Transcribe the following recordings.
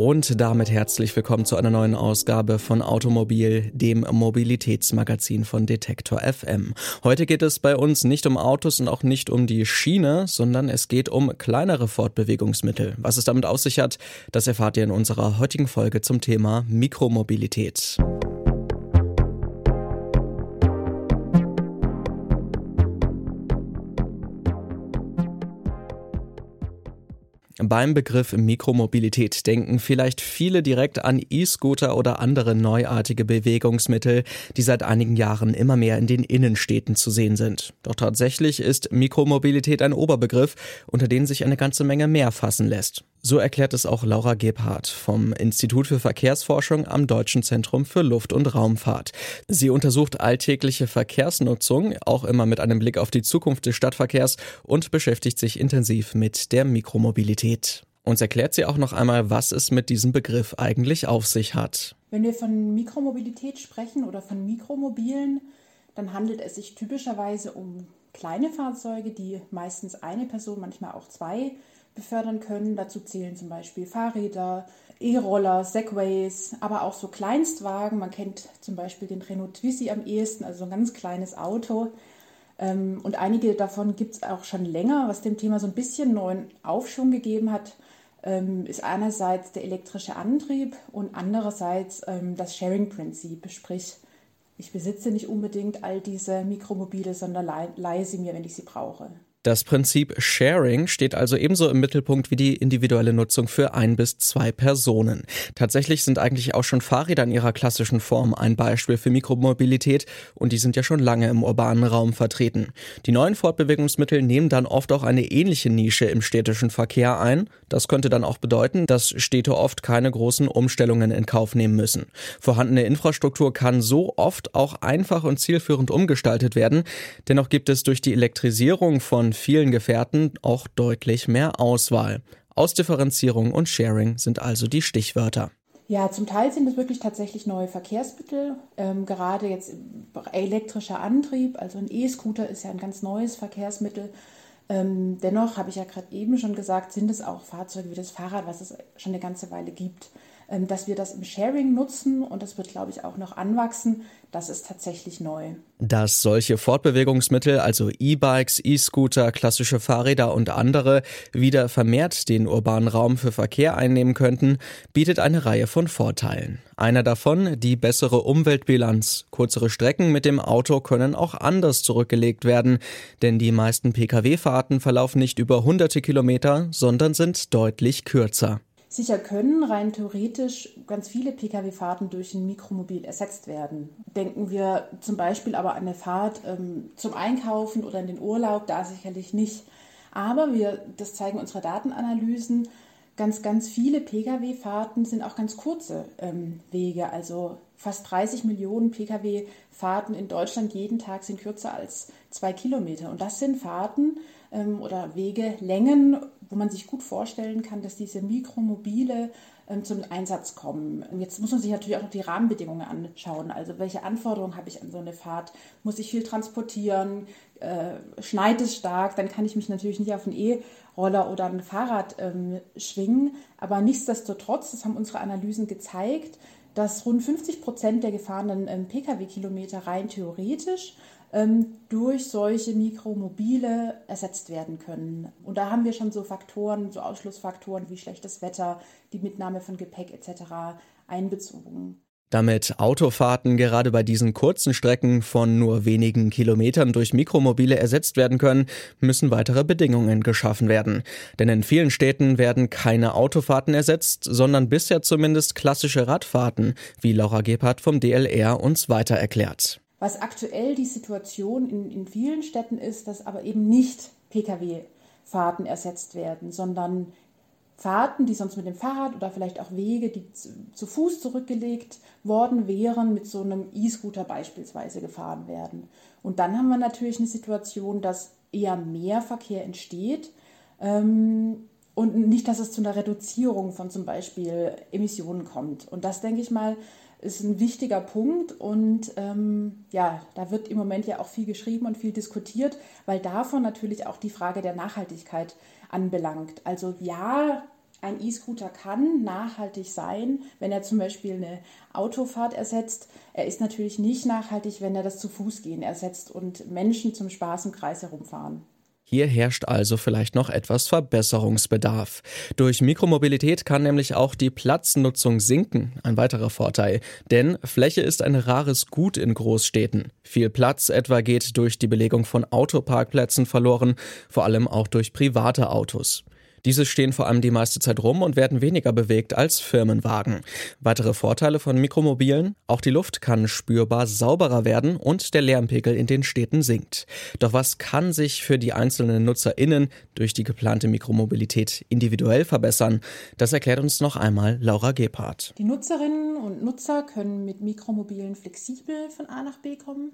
Und damit herzlich willkommen zu einer neuen Ausgabe von Automobil, dem Mobilitätsmagazin von Detektor FM. Heute geht es bei uns nicht um Autos und auch nicht um die Schiene, sondern es geht um kleinere Fortbewegungsmittel. Was es damit auf sich hat, das erfahrt ihr in unserer heutigen Folge zum Thema Mikromobilität. Beim Begriff Mikromobilität denken vielleicht viele direkt an E-Scooter oder andere neuartige Bewegungsmittel, die seit einigen Jahren immer mehr in den Innenstädten zu sehen sind. Doch tatsächlich ist Mikromobilität ein Oberbegriff, unter den sich eine ganze Menge mehr fassen lässt. So erklärt es auch Laura Gebhardt vom Institut für Verkehrsforschung am Deutschen Zentrum für Luft- und Raumfahrt. Sie untersucht alltägliche Verkehrsnutzung, auch immer mit einem Blick auf die Zukunft des Stadtverkehrs und beschäftigt sich intensiv mit der Mikromobilität. Uns erklärt sie auch noch einmal, was es mit diesem Begriff eigentlich auf sich hat. Wenn wir von Mikromobilität sprechen oder von Mikromobilen, dann handelt es sich typischerweise um kleine Fahrzeuge, die meistens eine Person, manchmal auch zwei befördern können. Dazu zählen zum Beispiel Fahrräder, E-Roller, Segways, aber auch so Kleinstwagen. Man kennt zum Beispiel den Renault Twizy am ehesten, also ein ganz kleines Auto. Ähm, und einige davon gibt es auch schon länger, was dem Thema so ein bisschen neuen Aufschwung gegeben hat ähm, ist einerseits der elektrische Antrieb und andererseits ähm, das Sharing-Prinzip, sprich ich besitze nicht unbedingt all diese Mikromobile, sondern leihe sie mir, wenn ich sie brauche. Das Prinzip Sharing steht also ebenso im Mittelpunkt wie die individuelle Nutzung für ein bis zwei Personen. Tatsächlich sind eigentlich auch schon Fahrräder in ihrer klassischen Form ein Beispiel für Mikromobilität und die sind ja schon lange im urbanen Raum vertreten. Die neuen Fortbewegungsmittel nehmen dann oft auch eine ähnliche Nische im städtischen Verkehr ein. Das könnte dann auch bedeuten, dass Städte oft keine großen Umstellungen in Kauf nehmen müssen. Vorhandene Infrastruktur kann so oft auch einfach und zielführend umgestaltet werden. Dennoch gibt es durch die Elektrisierung von vielen Gefährten auch deutlich mehr Auswahl. Ausdifferenzierung und Sharing sind also die Stichwörter. Ja, zum Teil sind es wirklich tatsächlich neue Verkehrsmittel. Ähm, gerade jetzt elektrischer Antrieb, also ein E-Scooter ist ja ein ganz neues Verkehrsmittel. Ähm, dennoch habe ich ja gerade eben schon gesagt, sind es auch Fahrzeuge wie das Fahrrad, was es schon eine ganze Weile gibt. Ähm, dass wir das im Sharing nutzen und das wird, glaube ich, auch noch anwachsen, das ist tatsächlich neu. Dass solche Fortbewegungsmittel, also E-Bikes, E-Scooter, klassische Fahrräder und andere, wieder vermehrt den urbanen Raum für Verkehr einnehmen könnten, bietet eine Reihe von Vorteilen. Einer davon die bessere Umweltbilanz. Kürzere Strecken mit dem Auto können auch anders zurückgelegt werden, denn die meisten Pkw-Fahrten verlaufen nicht über hunderte Kilometer, sondern sind deutlich kürzer. Sicher können rein theoretisch ganz viele Pkw-Fahrten durch ein Mikromobil ersetzt werden. Denken wir zum Beispiel aber an eine Fahrt ähm, zum Einkaufen oder in den Urlaub, da sicherlich nicht. Aber wir, das zeigen unsere Datenanalysen, ganz, ganz viele Pkw-Fahrten sind auch ganz kurze ähm, Wege. Also fast 30 Millionen Pkw-Fahrten in Deutschland jeden Tag sind kürzer als zwei Kilometer. Und das sind Fahrten ähm, oder Wege, Längen, wo man sich gut vorstellen kann, dass diese Mikromobile ähm, zum Einsatz kommen. Jetzt muss man sich natürlich auch noch die Rahmenbedingungen anschauen. Also welche Anforderungen habe ich an so eine Fahrt? Muss ich viel transportieren? Äh, schneit es stark? Dann kann ich mich natürlich nicht auf ein E-Roller oder ein Fahrrad ähm, schwingen. Aber nichtsdestotrotz, das haben unsere Analysen gezeigt, dass rund 50 Prozent der gefahrenen ähm, Pkw-Kilometer rein theoretisch durch solche Mikromobile ersetzt werden können. Und da haben wir schon so Faktoren, so Ausschlussfaktoren wie schlechtes Wetter, die Mitnahme von Gepäck etc. einbezogen. Damit Autofahrten gerade bei diesen kurzen Strecken von nur wenigen Kilometern durch Mikromobile ersetzt werden können, müssen weitere Bedingungen geschaffen werden. Denn in vielen Städten werden keine Autofahrten ersetzt, sondern bisher zumindest klassische Radfahrten, wie Laura Gebhardt vom DLR uns weiter erklärt. Was aktuell die Situation in, in vielen Städten ist, dass aber eben nicht Pkw-Fahrten ersetzt werden, sondern Fahrten, die sonst mit dem Fahrrad oder vielleicht auch Wege, die zu, zu Fuß zurückgelegt worden wären, mit so einem E-Scooter beispielsweise gefahren werden. Und dann haben wir natürlich eine Situation, dass eher mehr Verkehr entsteht. Ähm, und nicht, dass es zu einer Reduzierung von zum Beispiel Emissionen kommt. Und das, denke ich mal, ist ein wichtiger Punkt und ähm, ja, da wird im Moment ja auch viel geschrieben und viel diskutiert, weil davon natürlich auch die Frage der Nachhaltigkeit anbelangt. Also ja, ein E-Scooter kann nachhaltig sein, wenn er zum Beispiel eine Autofahrt ersetzt. Er ist natürlich nicht nachhaltig, wenn er das zu Fuß gehen ersetzt und Menschen zum Spaß im Kreis herumfahren. Hier herrscht also vielleicht noch etwas Verbesserungsbedarf. Durch Mikromobilität kann nämlich auch die Platznutzung sinken, ein weiterer Vorteil. Denn Fläche ist ein rares Gut in Großstädten. Viel Platz etwa geht durch die Belegung von Autoparkplätzen verloren, vor allem auch durch private Autos. Diese stehen vor allem die meiste Zeit rum und werden weniger bewegt als Firmenwagen. Weitere Vorteile von Mikromobilen? Auch die Luft kann spürbar sauberer werden und der Lärmpegel in den Städten sinkt. Doch was kann sich für die einzelnen NutzerInnen durch die geplante Mikromobilität individuell verbessern? Das erklärt uns noch einmal Laura Gebhardt. Die Nutzerinnen und Nutzer können mit Mikromobilen flexibel von A nach B kommen.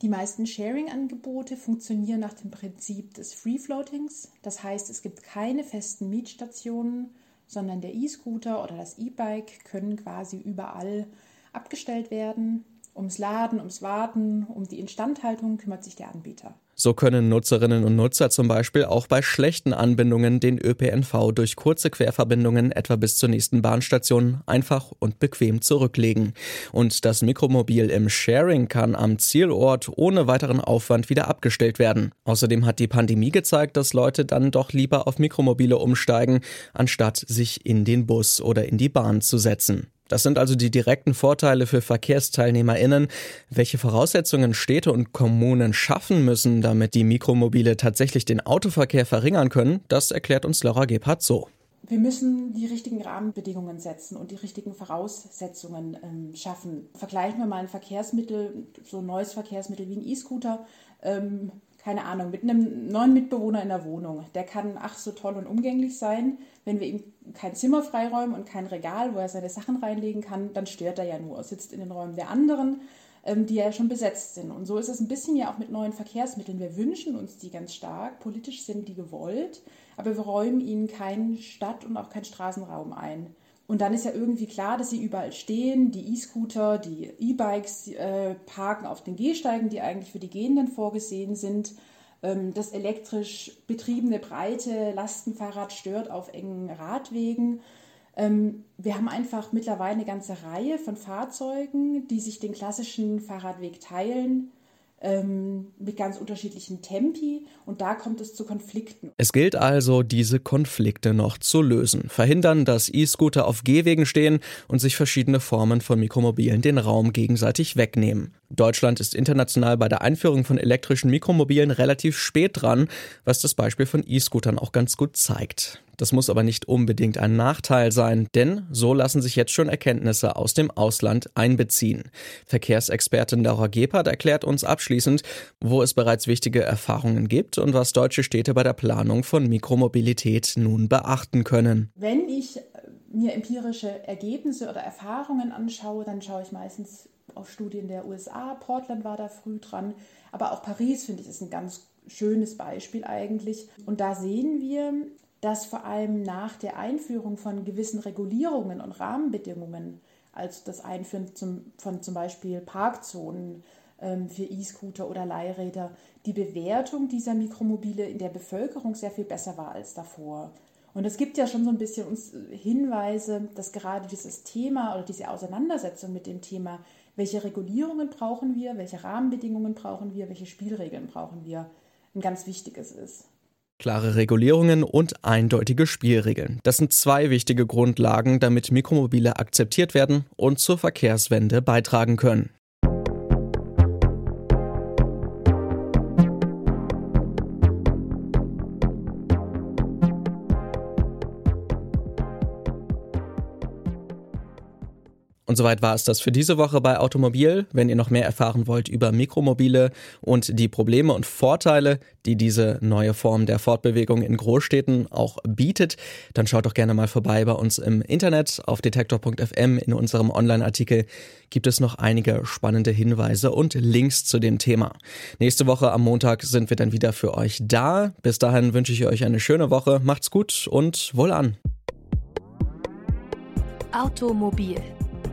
Die meisten Sharing-Angebote funktionieren nach dem Prinzip des Free-Floatings. Das heißt, es gibt keine festen Mietstationen, sondern der E-Scooter oder das E-Bike können quasi überall abgestellt werden. Ums Laden, ums Warten, um die Instandhaltung kümmert sich der Anbieter. So können Nutzerinnen und Nutzer zum Beispiel auch bei schlechten Anbindungen den ÖPNV durch kurze Querverbindungen etwa bis zur nächsten Bahnstation einfach und bequem zurücklegen. Und das Mikromobil im Sharing kann am Zielort ohne weiteren Aufwand wieder abgestellt werden. Außerdem hat die Pandemie gezeigt, dass Leute dann doch lieber auf Mikromobile umsteigen, anstatt sich in den Bus oder in die Bahn zu setzen. Das sind also die direkten Vorteile für VerkehrsteilnehmerInnen. Welche Voraussetzungen Städte und Kommunen schaffen müssen, damit die Mikromobile tatsächlich den Autoverkehr verringern können, das erklärt uns Laura Gebhardt so. Wir müssen die richtigen Rahmenbedingungen setzen und die richtigen Voraussetzungen ähm, schaffen. Vergleichen wir mal ein Verkehrsmittel, so ein neues Verkehrsmittel wie ein E-Scooter. Ähm, keine Ahnung, mit einem neuen Mitbewohner in der Wohnung. Der kann ach so toll und umgänglich sein. Wenn wir ihm kein Zimmer freiräumen und kein Regal, wo er seine Sachen reinlegen kann, dann stört er ja nur, sitzt in den Räumen der anderen, ähm, die ja schon besetzt sind. Und so ist es ein bisschen ja auch mit neuen Verkehrsmitteln. Wir wünschen uns die ganz stark, politisch sind die gewollt, aber wir räumen ihnen keinen Stadt- und auch keinen Straßenraum ein. Und dann ist ja irgendwie klar, dass sie überall stehen. Die E-Scooter, die E-Bikes äh, parken auf den Gehsteigen, die eigentlich für die Gehenden vorgesehen sind. Ähm, das elektrisch betriebene breite Lastenfahrrad stört auf engen Radwegen. Ähm, wir haben einfach mittlerweile eine ganze Reihe von Fahrzeugen, die sich den klassischen Fahrradweg teilen ähm, mit ganz unterschiedlichen Tempi und da kommt es zu Konflikten. Es gilt also, diese Konflikte noch zu lösen. Verhindern, dass E-Scooter auf Gehwegen stehen und sich verschiedene Formen von Mikromobilen den Raum gegenseitig wegnehmen. Deutschland ist international bei der Einführung von elektrischen Mikromobilen relativ spät dran, was das Beispiel von E-Scootern auch ganz gut zeigt. Das muss aber nicht unbedingt ein Nachteil sein, denn so lassen sich jetzt schon Erkenntnisse aus dem Ausland einbeziehen. Verkehrsexpertin Laura Gebhardt erklärt uns abschließend, wo es bereits wichtige Erfahrungen gibt und was deutsche Städte bei der Planung von Mikromobilität nun beachten können. Wenn ich mir empirische Ergebnisse oder Erfahrungen anschaue, dann schaue ich meistens auf Studien der USA. Portland war da früh dran, aber auch Paris finde ich ist ein ganz schönes Beispiel eigentlich. Und da sehen wir, dass vor allem nach der Einführung von gewissen Regulierungen und Rahmenbedingungen, also das Einführen zum, von zum Beispiel Parkzonen ähm, für E-Scooter oder Leihräder, die Bewertung dieser Mikromobile in der Bevölkerung sehr viel besser war als davor. Und es gibt ja schon so ein bisschen uns Hinweise, dass gerade dieses Thema oder diese Auseinandersetzung mit dem Thema, welche Regulierungen brauchen wir, welche Rahmenbedingungen brauchen wir, welche Spielregeln brauchen wir, ein ganz wichtiges ist. Klare Regulierungen und eindeutige Spielregeln. Das sind zwei wichtige Grundlagen, damit Mikromobile akzeptiert werden und zur Verkehrswende beitragen können. Und soweit war es das für diese Woche bei Automobil. Wenn ihr noch mehr erfahren wollt über Mikromobile und die Probleme und Vorteile, die diese neue Form der Fortbewegung in Großstädten auch bietet, dann schaut doch gerne mal vorbei bei uns im Internet auf detektor.fm. In unserem Online-Artikel gibt es noch einige spannende Hinweise und Links zu dem Thema. Nächste Woche am Montag sind wir dann wieder für euch da. Bis dahin wünsche ich euch eine schöne Woche. Macht's gut und wohlan. Automobil